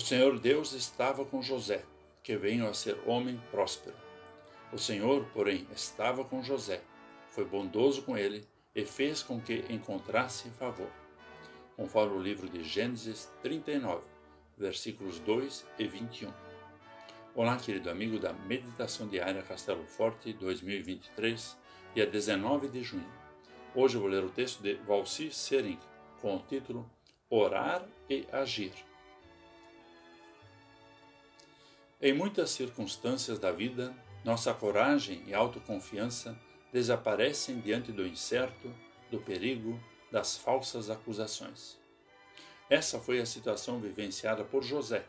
O Senhor Deus estava com José, que veio a ser homem próspero. O Senhor, porém, estava com José, foi bondoso com ele e fez com que encontrasse favor. Conforme o livro de Gênesis 39, versículos 2 e 21. Olá, querido amigo da Meditação Diária Castelo Forte 2023, dia 19 de junho. Hoje eu vou ler o texto de Valci Sering com o título Orar e Agir. Em muitas circunstâncias da vida, nossa coragem e autoconfiança desaparecem diante do incerto, do perigo, das falsas acusações. Essa foi a situação vivenciada por José,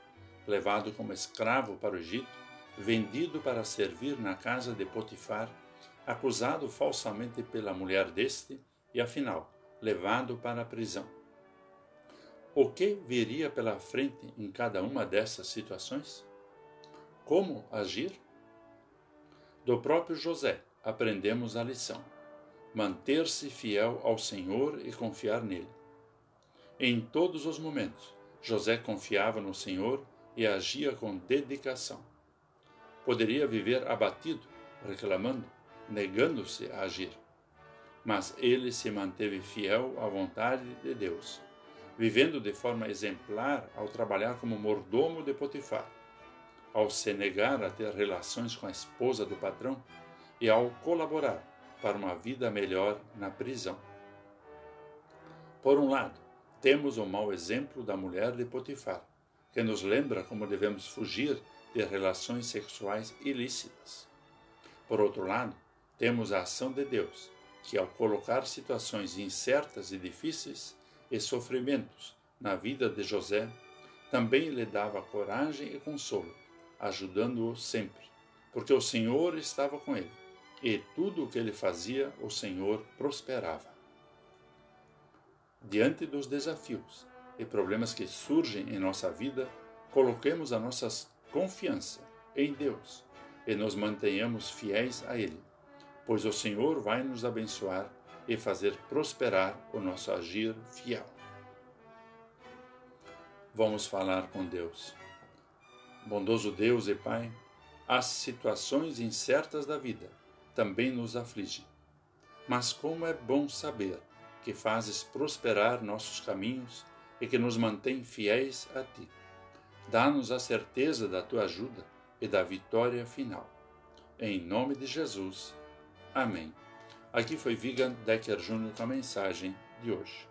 levado como escravo para o Egito, vendido para servir na casa de Potifar, acusado falsamente pela mulher deste e, afinal, levado para a prisão. O que viria pela frente em cada uma dessas situações? Como agir? Do próprio José aprendemos a lição: manter-se fiel ao Senhor e confiar nele. Em todos os momentos, José confiava no Senhor e agia com dedicação. Poderia viver abatido, reclamando, negando-se a agir. Mas ele se manteve fiel à vontade de Deus, vivendo de forma exemplar ao trabalhar como mordomo de Potifar ao se negar a ter relações com a esposa do patrão e ao colaborar para uma vida melhor na prisão. Por um lado, temos o mau exemplo da mulher de Potifar, que nos lembra como devemos fugir de relações sexuais ilícitas. Por outro lado, temos a ação de Deus, que ao colocar situações incertas e difíceis e sofrimentos na vida de José, também lhe dava coragem e consolo ajudando-o sempre, porque o Senhor estava com ele, e tudo o que ele fazia, o Senhor prosperava. Diante dos desafios e problemas que surgem em nossa vida, coloquemos a nossa confiança em Deus e nos mantenhamos fiéis a Ele, pois o Senhor vai nos abençoar e fazer prosperar o nosso agir fiel. Vamos falar com Deus. Bondoso Deus e Pai, as situações incertas da vida também nos afligem. Mas como é bom saber que fazes prosperar nossos caminhos e que nos mantém fiéis a Ti. Dá-nos a certeza da Tua ajuda e da vitória final. Em nome de Jesus. Amém. Aqui foi Vigan Decker Jr. com a mensagem de hoje.